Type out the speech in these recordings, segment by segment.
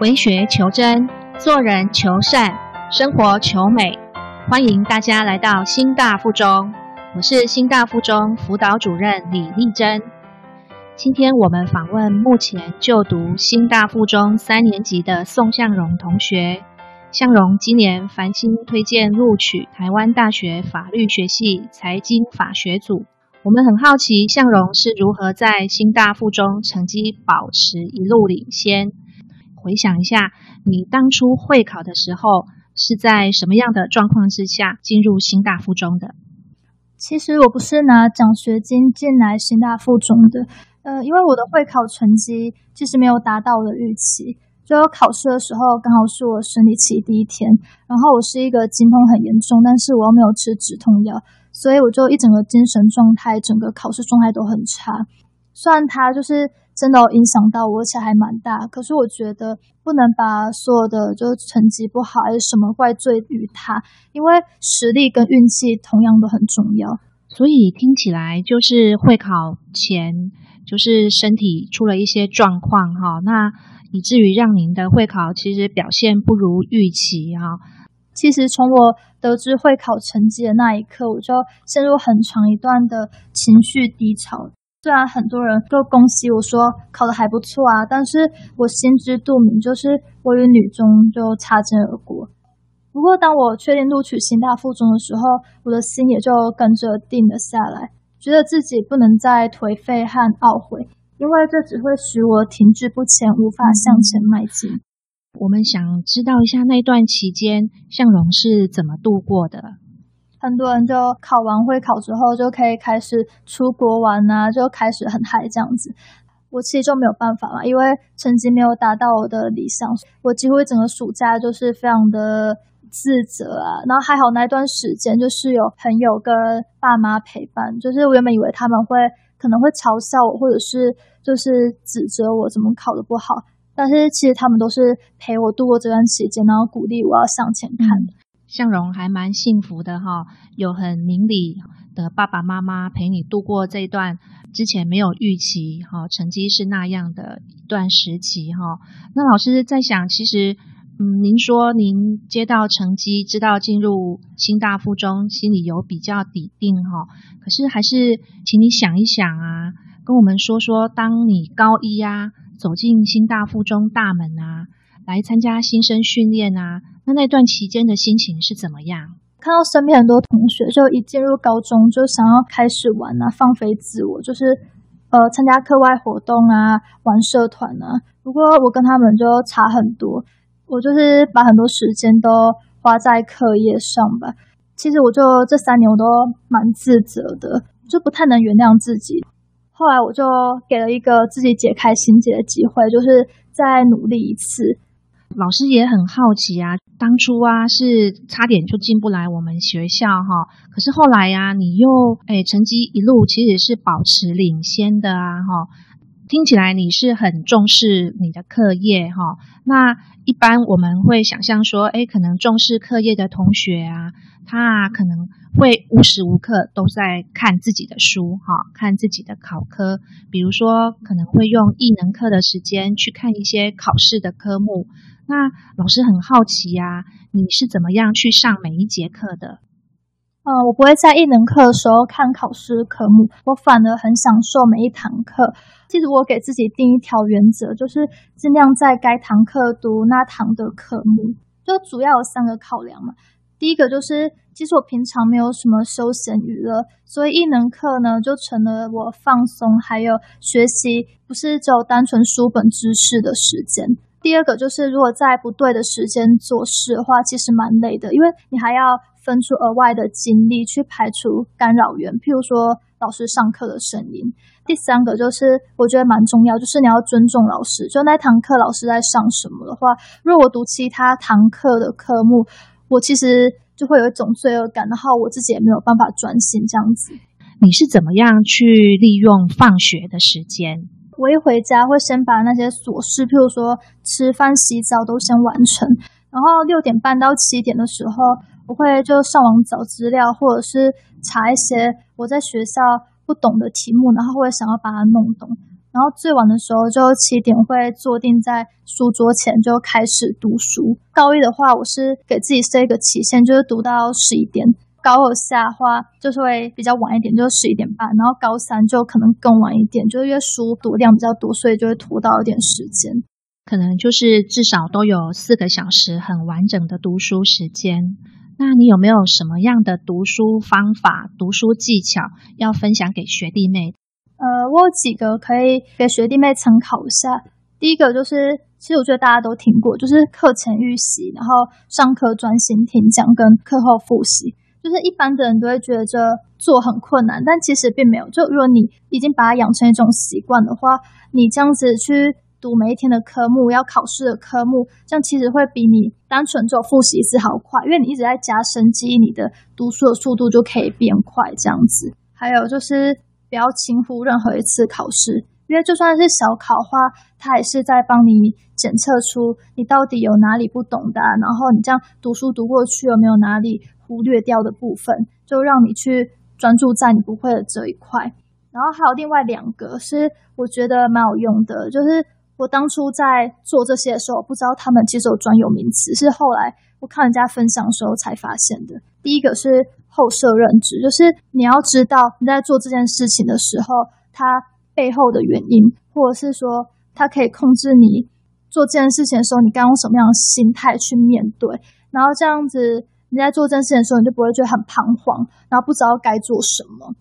为学求真，做人求善，生活求美。欢迎大家来到新大附中，我是新大附中辅导主任李丽珍。今天我们访问目前就读新大附中三年级的宋向荣同学。向荣今年繁星推荐录取台湾大学法律学系财经法学组。我们很好奇向荣是如何在新大附中成绩保持一路领先。回想一下，你当初会考的时候是在什么样的状况之下进入新大附中的？其实我不是拿奖学金进来新大附中的，呃，因为我的会考成绩其实没有达到我的预期。就考试的时候刚好是我生理期第一天，然后我是一个经痛很严重，但是我又没有吃止痛药，所以我就一整个精神状态、整个考试状态都很差。虽然他就是。真的影响到我，而且还蛮大。可是我觉得不能把所有的就是成绩不好还是什么怪罪于他，因为实力跟运气同样都很重要。所以听起来就是会考前就是身体出了一些状况哈，那以至于让您的会考其实表现不如预期哈。其实从我得知会考成绩的那一刻，我就陷入很长一段的情绪低潮。虽然很多人都恭喜我说考得还不错啊，但是我心知肚明，就是我与女中就擦肩而过。不过当我确定录取新大附中的时候，我的心也就跟着定了下来，觉得自己不能再颓废和懊悔，因为这只会使我停滞不前，无法向前迈进。我们想知道一下那段期间向荣是怎么度过的。很多人就考完会考之后就可以开始出国玩啊，就开始很嗨这样子。我其实就没有办法嘛，因为成绩没有达到我的理想，我几乎整个暑假就是非常的自责啊。然后还好那段时间就是有朋友跟爸妈陪伴，就是我原本以为他们会可能会嘲笑我，或者是就是指责我怎么考的不好，但是其实他们都是陪我度过这段期间，然后鼓励我要向前看。向荣还蛮幸福的哈，有很明理的爸爸妈妈陪你度过这段之前没有预期哈，成绩是那样的一段时期哈。那老师在想，其实嗯，您说您接到成绩，知道进入新大附中，心里有比较底定哈。可是还是请你想一想啊，跟我们说说，当你高一啊走进新大附中大门啊。来参加新生训练啊，那那段期间的心情是怎么样？看到身边很多同学，就一进入高中就想要开始玩啊，放飞自我，就是呃参加课外活动啊，玩社团啊。不过我跟他们就差很多，我就是把很多时间都花在课业上吧。其实我就这三年我都蛮自责的，就不太能原谅自己。后来我就给了一个自己解开心结的机会，就是再努力一次。老师也很好奇啊，当初啊是差点就进不来我们学校哈，可是后来呀，你又哎成绩一路其实是保持领先的啊哈，听起来你是很重视你的课业哈。那一般我们会想象说，哎，可能重视课业的同学啊，他可能会无时无刻都在看自己的书哈，看自己的考科，比如说可能会用艺能课的时间去看一些考试的科目。那老师很好奇呀，你是怎么样去上每一节课的？嗯，我不会在艺能课的时候看考试科目，我反而很享受每一堂课。其实我给自己定一条原则，就是尽量在该堂课读那堂的科目。就主要有三个考量嘛。第一个就是，其实我平常没有什么休闲娱乐，所以艺能课呢就成了我放松还有学习，不是只有单纯书本知识的时间。第二个就是，如果在不对的时间做事的话，其实蛮累的，因为你还要分出额外的精力去排除干扰源，譬如说老师上课的声音。第三个就是，我觉得蛮重要，就是你要尊重老师。就那堂课老师在上什么的话，如果我读其他堂课的科目，我其实就会有一种罪恶感，然后我自己也没有办法专心这样子。你是怎么样去利用放学的时间？我一回家会先把那些琐事，譬如说吃饭、洗澡都先完成，然后六点半到七点的时候，我会就上网找资料，或者是查一些我在学校不懂的题目，然后会想要把它弄懂。然后最晚的时候就七点会坐定在书桌前就开始读书。高一的话，我是给自己设一个期限，就是读到十一点。高二下的话，就是会比较晚一点，就是十一点半。然后高三就可能更晚一点，就是因为书读量比较多，所以就会拖到一点时间。可能就是至少都有四个小时很完整的读书时间。那你有没有什么样的读书方法、读书技巧要分享给学弟妹？呃，我有几个可以给学弟妹参考一下。第一个就是，其实我觉得大家都听过，就是课前预习，然后上课专心听讲，跟课后复习。就是一般的人都会觉得做很困难，但其实并没有。就如果你已经把它养成一种习惯的话，你这样子去读每一天的科目，要考试的科目，这样其实会比你单纯做复习一次好快，因为你一直在加深记忆，你的读书的速度就可以变快。这样子，还有就是不要轻忽任何一次考试。因为就算是小考的话，它也是在帮你检测出你到底有哪里不懂的，然后你这样读书读过去有没有哪里忽略掉的部分，就让你去专注在你不会的这一块。然后还有另外两个是我觉得蛮有用的，就是我当初在做这些的时候，不知道他们其实有专有名词，是后来我看人家分享的时候才发现的。第一个是后设认知，就是你要知道你在做这件事情的时候，它。背后的原因，或者是说，它可以控制你做这件事情的时候，你该用什么样的心态去面对。然后这样子，你在做这件事情的时候，你就不会觉得很彷徨，然后不知道该做什么。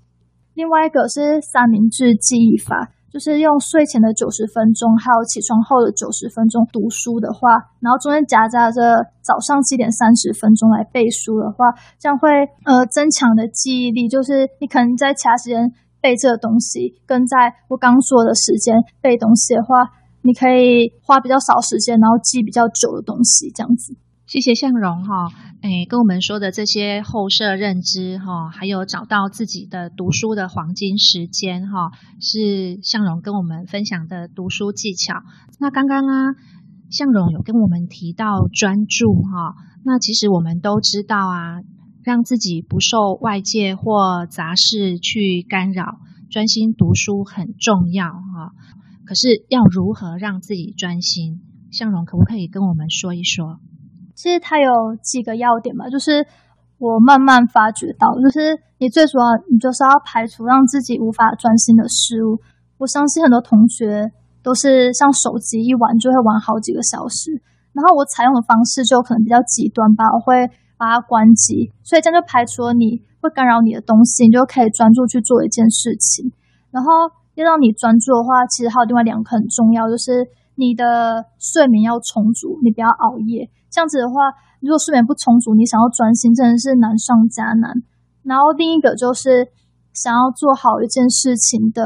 另外一个是三明治记忆法，就是用睡前的九十分钟，还有起床后的九十分钟读书的话，然后中间夹杂着早上七点三十分钟来背书的话，这样会呃增强的记忆力。就是你可能在其他时间。背这个东西，跟在我刚说的时间背东西的话，你可以花比较少时间，然后记比较久的东西，这样子。谢谢向荣哈，诶，跟我们说的这些后设认知哈，还有找到自己的读书的黄金时间哈，是向荣跟我们分享的读书技巧。那刚刚啊，向荣有跟我们提到专注哈，那其实我们都知道啊。让自己不受外界或杂事去干扰，专心读书很重要哈。可是要如何让自己专心？向荣可不可以跟我们说一说？其实它有几个要点吧，就是我慢慢发觉到，就是你最主要，你就是要排除让自己无法专心的事物。我相信很多同学都是像手机一玩就会玩好几个小时，然后我采用的方式就可能比较极端吧，我会。把它关机，所以这样就排除了你会干扰你的东西，你就可以专注去做一件事情。然后要让你专注的话，其实还有另外两个很重要，就是你的睡眠要充足，你不要熬夜。这样子的话，如果睡眠不充足，你想要专心真的是难上加难。然后另一个就是。想要做好一件事情的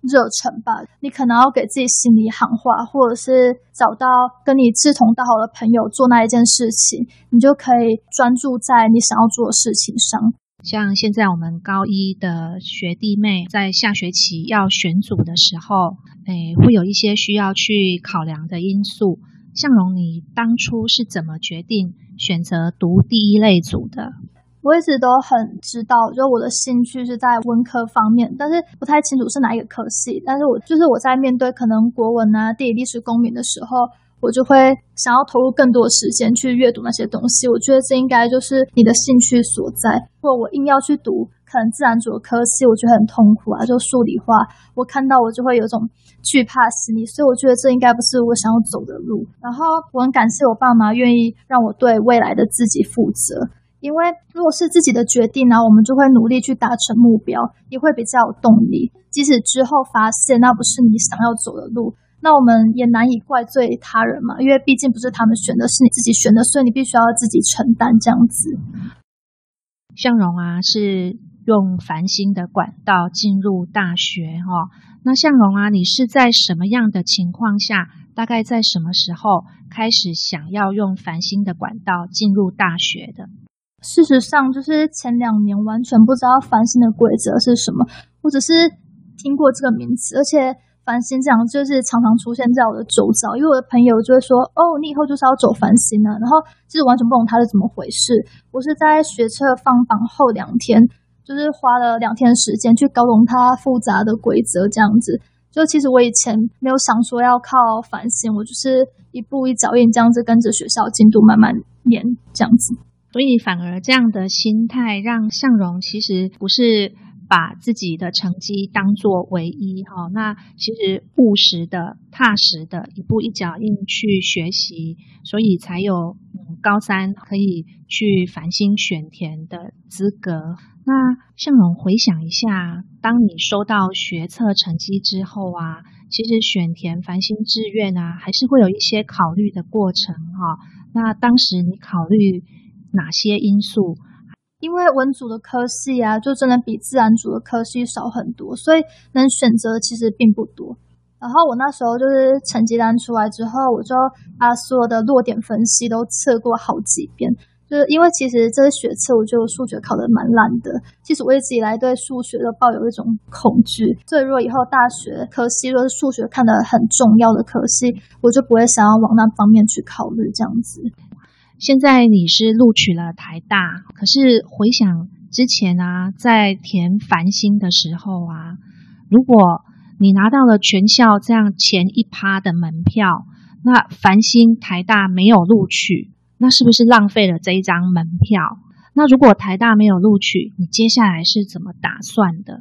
热忱吧，你可能要给自己心里喊话，或者是找到跟你志同道合的朋友做那一件事情，你就可以专注在你想要做的事情上。像现在我们高一的学弟妹在下学期要选组的时候，诶，会有一些需要去考量的因素。向荣，你当初是怎么决定选择读第一类组的？我一直都很知道，就我的兴趣是在文科方面，但是不太清楚是哪一个科系。但是我就是我在面对可能国文啊、地理、历史、公民的时候，我就会想要投入更多时间去阅读那些东西。我觉得这应该就是你的兴趣所在。如果我硬要去读可能自然组的科系，我觉得很痛苦啊。就数理化，我看到我就会有种惧怕心理，所以我觉得这应该不是我想要走的路。然后我很感谢我爸妈愿意让我对未来的自己负责。因为如果是自己的决定呢，我们就会努力去达成目标，也会比较有动力。即使之后发现那不是你想要走的路，那我们也难以怪罪他人嘛，因为毕竟不是他们选的，是你自己选的，所以你必须要自己承担这样子。向荣啊，是用繁星的管道进入大学哈。那向荣啊，你是在什么样的情况下，大概在什么时候开始想要用繁星的管道进入大学的？事实上，就是前两年完全不知道繁星的规则是什么，我只是听过这个名词，而且繁星这样就是常常出现在我的周遭，因为我的朋友就会说：“哦，你以后就是要走繁星了。”然后其实完全不懂它是怎么回事。我是在学测放榜后两天，就是花了两天时间去搞懂它复杂的规则，这样子。就其实我以前没有想说要靠反省，我就是一步一脚印这样子跟着学校进度慢慢练这样子。所以反而这样的心态让向荣其实不是。把自己的成绩当作唯一哈，那其实务实的、踏实的，一步一脚印去学习，所以才有高三可以去繁星选填的资格。那向荣回想一下，当你收到学测成绩之后啊，其实选填繁星志愿啊，还是会有一些考虑的过程哈。那当时你考虑哪些因素？因为文组的科系啊，就真的比自然组的科系少很多，所以能选择其实并不多。然后我那时候就是成绩单出来之后，我就把所有的落点分析都测过好几遍。因为其实这个学测，我就数学考得蛮烂的。其实我一直以来对数学都抱有一种恐惧，所以如果以后大学科系若是数学看得很重要的科系，我就不会想要往那方面去考虑这样子。现在你是录取了台大，可是回想之前啊，在填繁星的时候啊，如果你拿到了全校这样前一趴的门票，那繁星台大没有录取，那是不是浪费了这一张门票？那如果台大没有录取，你接下来是怎么打算的？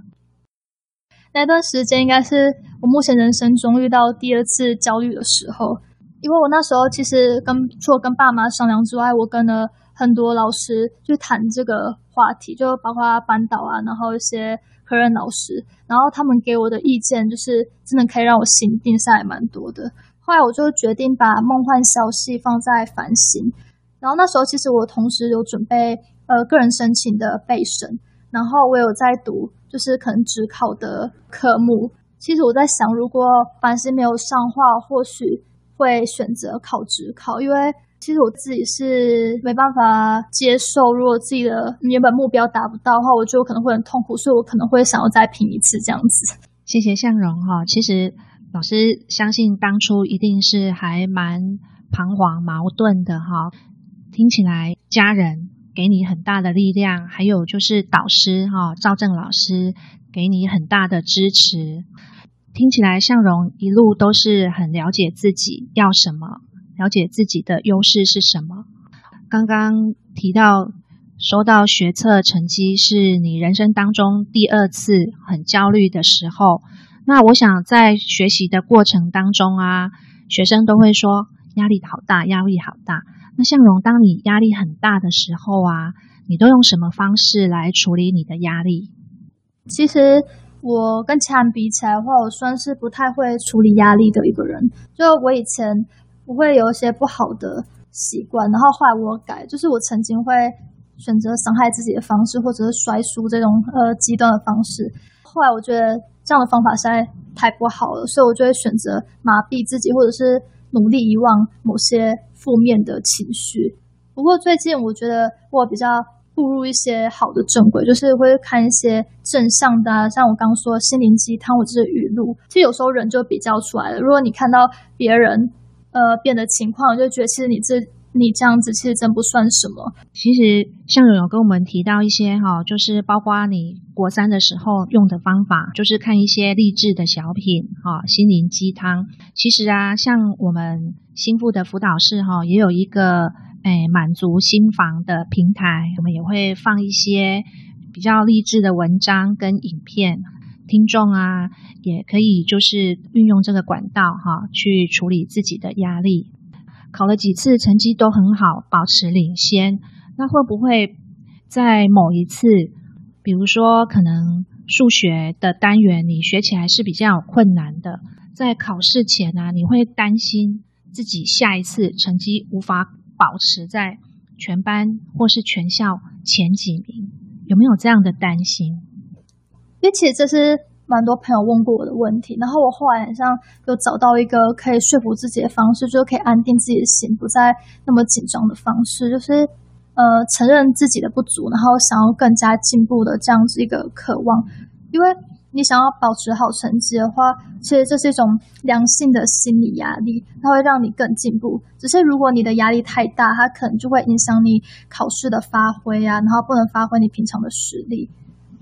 那段时间应该是我目前人生中遇到第二次焦虑的时候。因为我那时候其实跟除了跟爸妈商量之外，我跟了很多老师去谈这个话题，就包括班导啊，然后一些科任老师，然后他们给我的意见就是真的可以让我心定下来蛮多的。后来我就决定把梦幻消息放在繁星，然后那时候其实我同时有准备呃个人申请的备审，然后我有在读就是可能只考的科目。其实我在想，如果凡是没有上话，或许。会选择考职考，因为其实我自己是没办法接受，如果自己的原本目标达不到的话，我就可能会很痛苦，所以我可能会想要再拼一次这样子。谢谢向荣哈，其实老师相信当初一定是还蛮彷徨矛盾的哈。听起来家人给你很大的力量，还有就是导师哈赵正老师给你很大的支持。听起来向荣一路都是很了解自己要什么，了解自己的优势是什么。刚刚提到收到学测成绩是你人生当中第二次很焦虑的时候，那我想在学习的过程当中啊，学生都会说压力好大，压力好大。那向荣，当你压力很大的时候啊，你都用什么方式来处理你的压力？其实。我跟其他人比起来的话，我算是不太会处理压力的一个人。就我以前不会有一些不好的习惯，然后后来我改，就是我曾经会选择伤害自己的方式，或者是摔书这种呃极端的方式。后来我觉得这样的方法实在太不好了，所以我就会选择麻痹自己，或者是努力遗忘某些负面的情绪。不过最近我觉得我比较。步入一些好的正轨，就是会看一些正向的，像我刚刚说心灵鸡汤或者是语录。其实有时候人就比较出来了。如果你看到别人呃变的情况，就觉得其实你这你这样子其实真不算什么。其实像有有跟我们提到一些哈，就是包括你国三的时候用的方法，就是看一些励志的小品哈，心灵鸡汤。其实啊，像我们心腹的辅导室哈，也有一个。诶，满足心房的平台，我们也会放一些比较励志的文章跟影片，听众啊也可以就是运用这个管道哈，去处理自己的压力。考了几次成绩都很好，保持领先。那会不会在某一次，比如说可能数学的单元你学起来是比较困难的，在考试前呢，你会担心自己下一次成绩无法？保持在全班或是全校前几名，有没有这样的担心？因为其实这是蛮多朋友问过我的问题，然后我后来好像有找到一个可以说服自己的方式，就可以安定自己的心，不再那么紧张的方式，就是呃承认自己的不足，然后想要更加进步的这样子一个渴望，因为。你想要保持好成绩的话，其实这是一种良性的心理压力，它会让你更进步。只是如果你的压力太大，它可能就会影响你考试的发挥啊，然后不能发挥你平常的实力。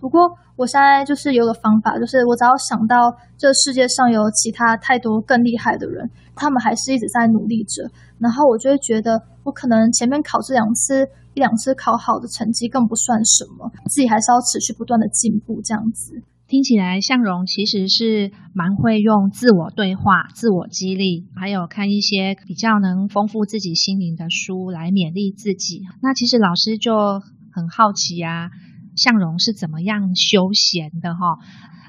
不过我现在就是有个方法，就是我只要想到这世界上有其他太多更厉害的人，他们还是一直在努力着，然后我就会觉得我可能前面考这两次一两次考好的成绩更不算什么，自己还是要持续不断的进步这样子。听起来向荣其实是蛮会用自我对话、自我激励，还有看一些比较能丰富自己心灵的书来勉励自己。那其实老师就很好奇啊，向荣是怎么样休闲的哈？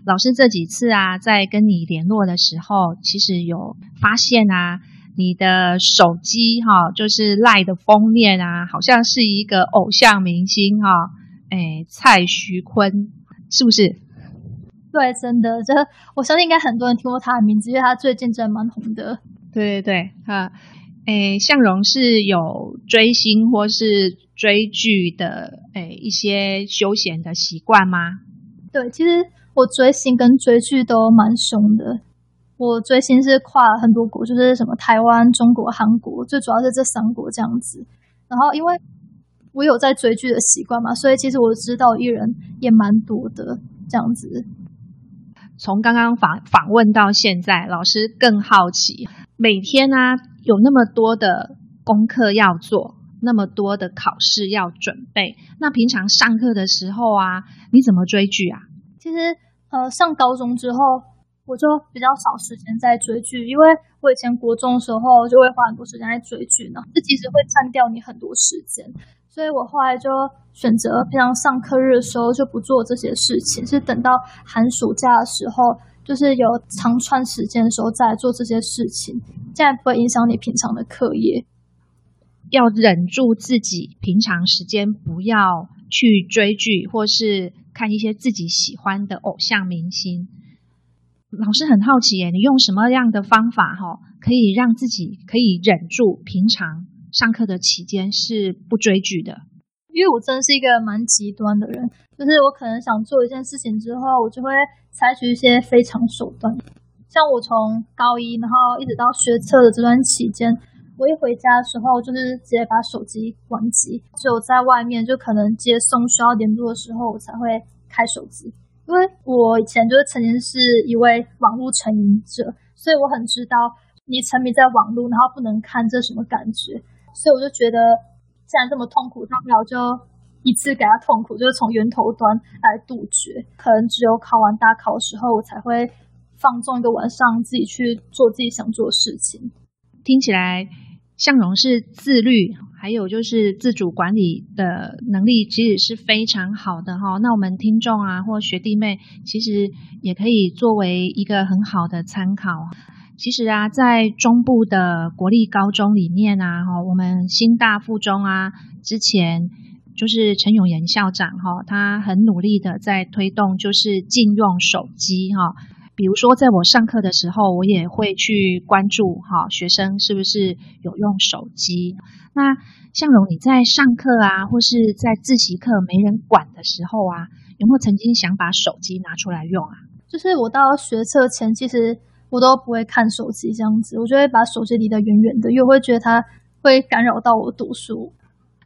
老师这几次啊，在跟你联络的时候，其实有发现啊，你的手机哈，就是赖的封面啊，好像是一个偶像明星哈，哎，蔡徐坤是不是？对，真的，这我相信应该很多人听过他的名字，因为他最近真的蛮红的。对对对，哈，诶，向荣是有追星或是追剧的，诶，一些休闲的习惯吗？对，其实我追星跟追剧都蛮凶的。我追星是跨了很多国，就是什么台湾、中国、韩国，最主要是这三国这样子。然后，因为我有在追剧的习惯嘛，所以其实我知道艺人也蛮多的这样子。从刚刚访访问到现在，老师更好奇，每天呢有那么多的功课要做，那么多的考试要准备，那平常上课的时候啊，你怎么追剧啊？其实，呃，上高中之后，我就比较少时间在追剧，因为我以前国中的时候就会花很多时间在追剧呢，这其实会占掉你很多时间。所以我后来就选择平常上课日的时候就不做这些事情，是等到寒暑假的时候，就是有长串时间的时候再做这些事情，这样不会影响你平常的课业。要忍住自己平常时间不要去追剧，或是看一些自己喜欢的偶像明星。老师很好奇耶，你用什么样的方法哈，可以让自己可以忍住平常？上课的期间是不追剧的，因为我真的是一个蛮极端的人，就是我可能想做一件事情之后，我就会采取一些非常手段。像我从高一，然后一直到学测的这段期间，我一回家的时候，就是直接把手机关机，只有在外面就可能接送需要联络的时候，我才会开手机。因为我以前就是曾经是一位网络成瘾者，所以我很知道你沉迷在网络，然后不能看这什么感觉。所以我就觉得，既然这么痛苦，那不了就一次给他痛苦，就是从源头端来杜绝。可能只有考完大考的时候，我才会放纵一个晚上，自己去做自己想做的事情。听起来，向荣是自律，还有就是自主管理的能力，其实是非常好的哈。那我们听众啊，或学弟妹，其实也可以作为一个很好的参考。其实啊，在中部的国立高中里面啊，哈，我们新大附中啊，之前就是陈永炎校长哈，他很努力的在推动，就是禁用手机哈。比如说，在我上课的时候，我也会去关注哈，学生是不是有用手机。那向荣，你在上课啊，或是在自习课没人管的时候啊，有没有曾经想把手机拿出来用啊？就是我到学测前，其实。我都不会看手机这样子，我就会把手机离得远远的，因为我会觉得它会干扰到我读书。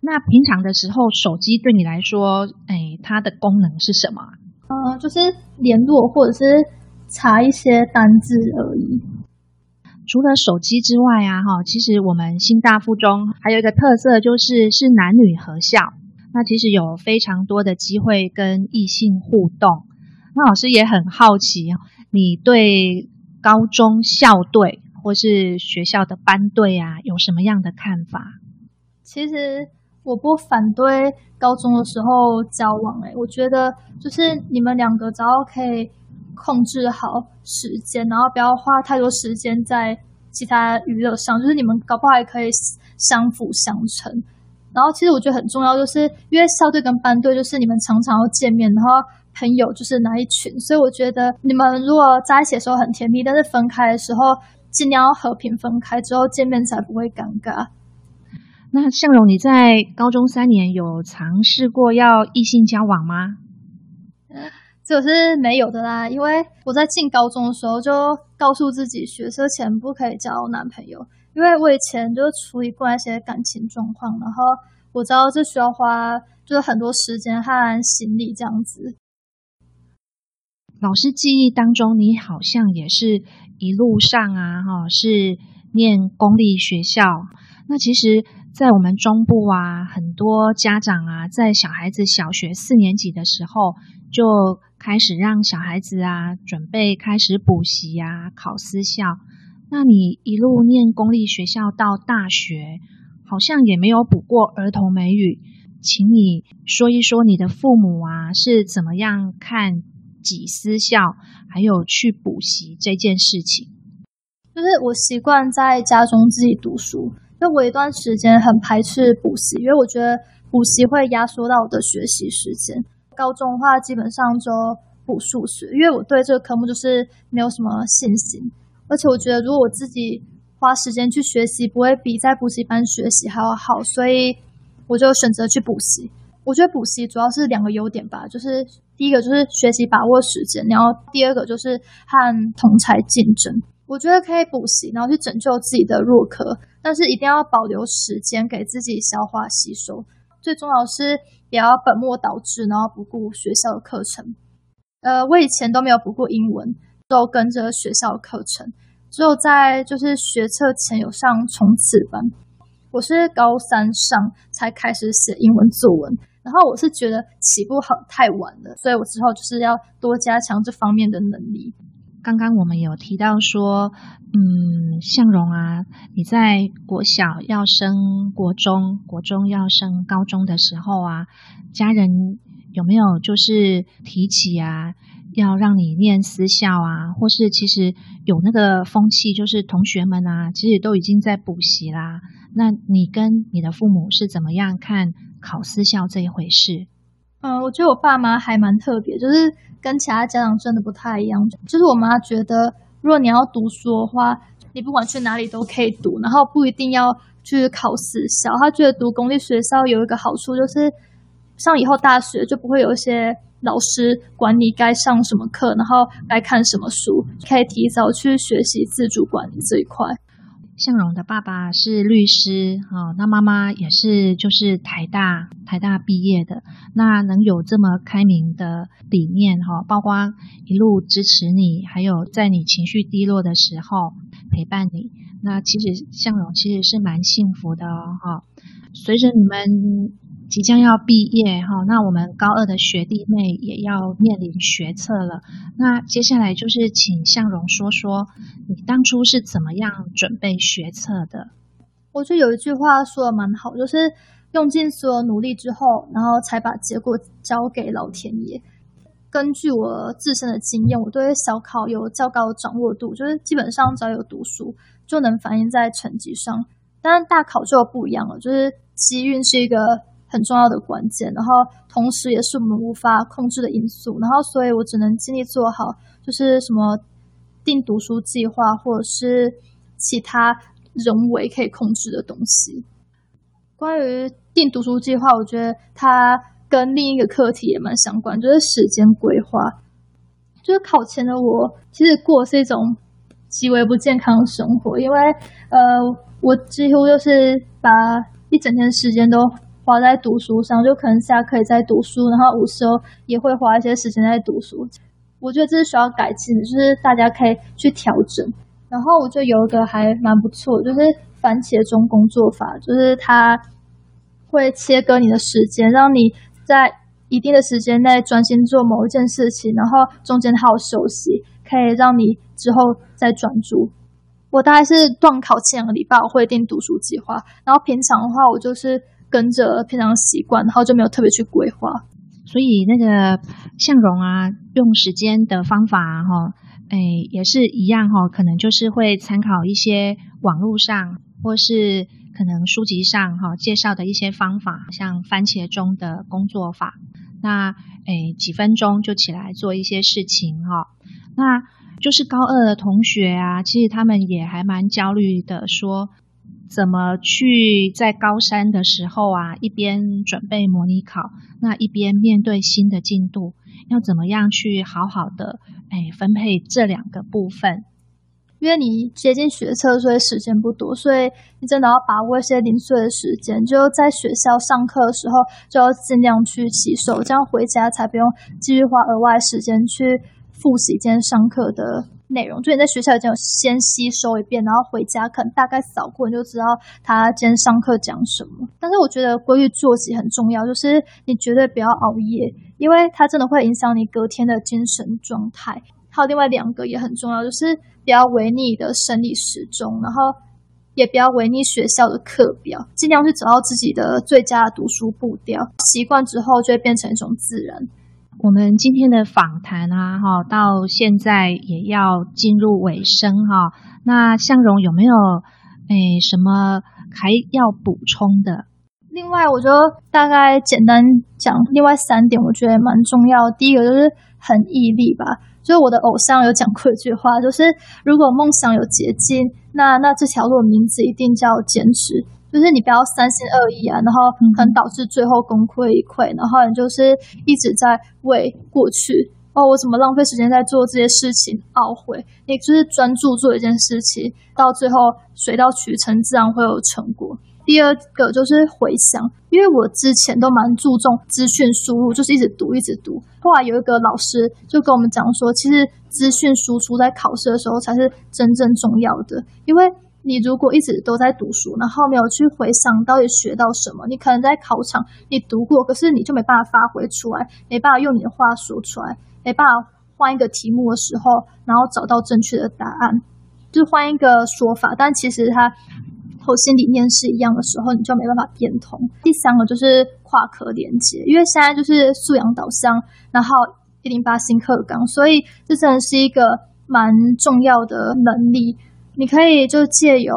那平常的时候，手机对你来说，哎，它的功能是什么？嗯，就是联络或者是查一些单字而已。除了手机之外啊，哈，其实我们新大附中还有一个特色，就是是男女合校。那其实有非常多的机会跟异性互动。那老师也很好奇，你对。高中校队或是学校的班队啊，有什么样的看法？其实我不反对高中的时候交往，诶，我觉得就是你们两个只要可以控制好时间，然后不要花太多时间在其他娱乐上，就是你们搞不好也可以相辅相成。然后其实我觉得很重要，就是因为校队跟班队就是你们常常要见面，然后。朋友就是那一群，所以我觉得你们如果在一起的时候很甜蜜，但是分开的时候尽量要和平分开，之后见面才不会尴尬。那向荣，你在高中三年有尝试过要异性交往吗？这是没有的啦，因为我在进高中的时候就告诉自己，学车前不可以交男朋友，因为我以前就处理过一些感情状况，然后我知道这需要花就是很多时间和心力这样子。老师记忆当中，你好像也是一路上啊，哈，是念公立学校。那其实，在我们中部啊，很多家长啊，在小孩子小学四年级的时候，就开始让小孩子啊，准备开始补习啊，考私校。那你一路念公立学校到大学，好像也没有补过儿童美语，请你说一说你的父母啊是怎么样看挤私校，还有去补习这件事情。就是我习惯在家中自己读书，因为我一段时间很排斥补习，因为我觉得补习会压缩到我的学习时间。高中的话，基本上就补数学，因为我对这个科目就是没有什么信心。而且我觉得，如果我自己花时间去学习，不会比在补习班学习还要好，所以我就选择去补习。我觉得补习主要是两个优点吧，就是第一个就是学习把握时间，然后第二个就是和同才竞争。我觉得可以补习，然后去拯救自己的弱科，但是一定要保留时间给自己消化吸收。最重要是也要本末倒置，然后不顾学校的课程。呃，我以前都没有补过英文。都跟着学校的课程，只有在就是学测前有上冲刺班。我是高三上才开始写英文作文，然后我是觉得起步好太晚了，所以我之后就是要多加强这方面的能力。刚刚我们有提到说，嗯，向荣啊，你在国小要升国中，国中要升高中的时候啊，家人有没有就是提起啊？要让你念私校啊，或是其实有那个风气，就是同学们啊，其实都已经在补习啦。那你跟你的父母是怎么样看考私校这一回事？嗯，我觉得我爸妈还蛮特别，就是跟其他家长真的不太一样。就是我妈觉得，如果你要读书的话，你不管去哪里都可以读，然后不一定要去考私校。她觉得读公立学校有一个好处，就是上以后大学就不会有一些。老师管你该上什么课，然后该看什么书，可以提早去学习自主管理这一块。向荣的爸爸是律师，哈，那妈妈也是，就是台大台大毕业的。那能有这么开明的理念，哈，包括一路支持你，还有在你情绪低落的时候陪伴你。那其实向荣其实是蛮幸福的哦，哈。随着你们。即将要毕业哈，那我们高二的学弟妹也要面临学测了。那接下来就是请向荣说说，你当初是怎么样准备学测的？我觉得有一句话说的蛮好，就是用尽所有努力之后，然后才把结果交给老天爷。根据我自身的经验，我对小考有较高的掌握度，就是基本上只要有读书，就能反映在成绩上。但是大考就不一样了，就是机运是一个。很重要的关键，然后同时也是我们无法控制的因素，然后所以我只能尽力做好，就是什么定读书计划或者是其他人为可以控制的东西。关于定读书计划，我觉得它跟另一个课题也蛮相关，就是时间规划。就是考前的我，其实过是一种极为不健康的生活，因为呃，我几乎就是把一整天时间都。花在读书上，就可能下课也在读书，然后午休也会花一些时间在读书。我觉得这是需要改进的，就是大家可以去调整。然后我就有一个还蛮不错，就是番茄钟工作法，就是它会切割你的时间，让你在一定的时间内专心做某一件事情，然后中间还有休息，可以让你之后再专注。我大概是断考前两个礼拜我会定读书计划，然后平常的话我就是。跟着平常习惯，然后就没有特别去规划。所以那个向荣啊，用时间的方法哈，哎，也是一样哈，可能就是会参考一些网络上或是可能书籍上哈介绍的一些方法，像番茄钟的工作法。那哎，几分钟就起来做一些事情哈。那就是高二的同学啊，其实他们也还蛮焦虑的，说。怎么去在高三的时候啊，一边准备模拟考，那一边面对新的进度，要怎么样去好好的哎分配这两个部分？因为你接近学测，所以时间不多，所以你真的要把握一些零碎的时间，就在学校上课的时候就要尽量去吸收，这样回家才不用继续花额外时间去复习今天上课的内容，就你在学校已经有先吸收一遍，然后回家可能大概扫过，你就知道他今天上课讲什么。但是我觉得规律作息很重要，就是你绝对不要熬夜，因为它真的会影响你隔天的精神状态。还有另外两个也很重要，就是不要违逆的生理时钟，然后也不要违逆学校的课表，尽量去找到自己的最佳读书步调。习惯之后就会变成一种自然。我们今天的访谈啊，哈，到现在也要进入尾声哈。那向荣有没有诶什么还要补充的？另外，我就大概简单讲另外三点，我觉得蛮重要。第一个就是很毅力吧，就是我的偶像有讲过一句话，就是如果梦想有捷径，那那这条路的名字一定叫坚持。就是你不要三心二意啊，然后可能导致最后功亏一篑，然后你就是一直在为过去哦，我怎么浪费时间在做这些事情懊悔？你就是专注做一件事情，到最后水到渠成，自然会有成果。第二个就是回想，因为我之前都蛮注重资讯输入，就是一直读一直读。后来有一个老师就跟我们讲说，其实资讯输出在考试的时候才是真正重要的，因为。你如果一直都在读书，然后没有去回想到底学到什么，你可能在考场你读过，可是你就没办法发挥出来，没办法用你的话说出来，没办法换一个题目的时候，然后找到正确的答案，就换一个说法，但其实它核心理念是一样的时候，你就没办法变通。第三个就是跨科连接，因为现在就是素养导向，然后一零八新课纲，所以这真的是一个蛮重要的能力。你可以就借由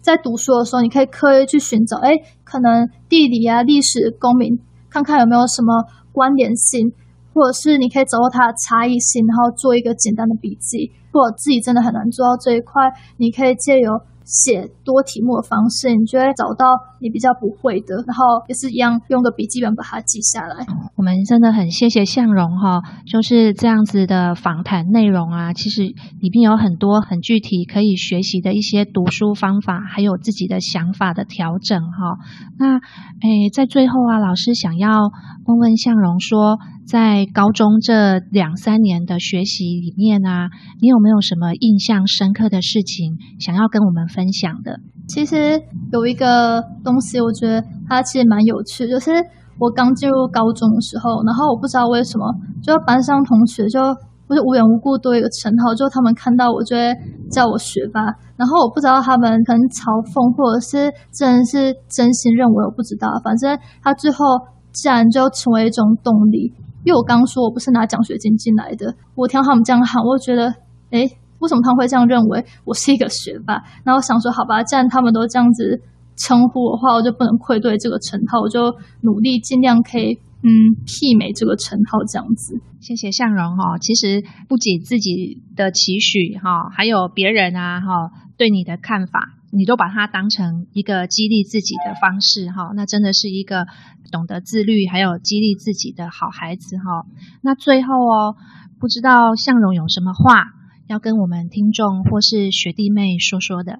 在读书的时候，你可以刻意去寻找，哎，可能地理啊、历史、公民，看看有没有什么关联性，或者是你可以找到它的差异性，然后做一个简单的笔记。如果自己真的很难做到这一块，你可以借由。写多题目的方式，你就会找到你比较不会的，然后也是一样用个笔记本把它记下来。我们真的很谢谢向荣哈，就是这样子的访谈内容啊，其实里面有很多很具体可以学习的一些读书方法，还有自己的想法的调整哈。那诶，在最后啊，老师想要问问向荣说，在高中这两三年的学习里面啊，你有没有什么印象深刻的事情想要跟我们分？享的，其实有一个东西，我觉得它其实蛮有趣。就是我刚进入高中的时候，然后我不知道为什么，就班上同学就不是无缘无故多一个称号，就他们看到我就会叫我学霸。然后我不知道他们可能嘲讽，或者是真的是真心认为，我不知道。反正他最后自然就成为一种动力。因为我刚说我不是拿奖学金进来的，我听他们这样喊，我就觉得，哎。为什么他们会这样认为我是一个学霸？然后想说，好吧，既然他们都这样子称呼的话，我就不能愧对这个称号，我就努力尽量可以嗯媲美这个称号，这样子。谢谢向荣哈，其实不仅自己的期许哈，还有别人啊哈对你的看法，你都把它当成一个激励自己的方式哈，那真的是一个懂得自律还有激励自己的好孩子哈。那最后哦，不知道向荣有什么话？要跟我们听众或是学弟妹说说的，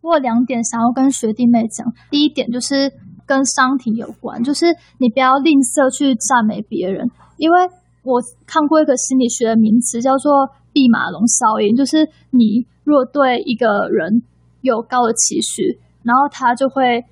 我有两点想要跟学弟妹讲。第一点就是跟商体有关，就是你不要吝啬去赞美别人，因为我看过一个心理学的名词叫做“毕马龙效应”，就是你若对一个人有高的期许，然后他就会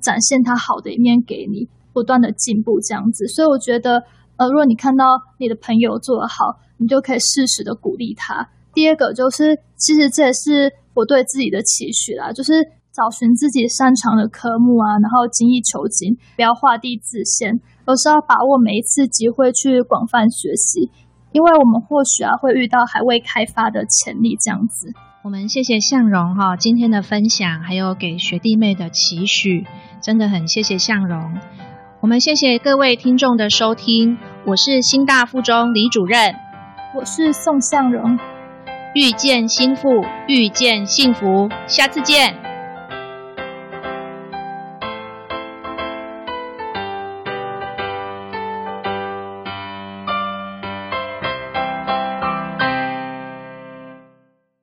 展现他好的一面给你，不断的进步这样子。所以我觉得，呃，如果你看到你的朋友做得好，你就可以适时的鼓励他。第二个就是，其实这也是我对自己的期许啦，就是找寻自己擅长的科目啊，然后精益求精，不要画地自限，而是要把握每一次机会去广泛学习，因为我们或许啊会遇到还未开发的潜力。这样子，我们谢谢向荣哈今天的分享，还有给学弟妹的期许，真的很谢谢向荣。我们谢谢各位听众的收听，我是新大附中李主任，我是宋向荣。遇见心腹，遇见幸福。下次见。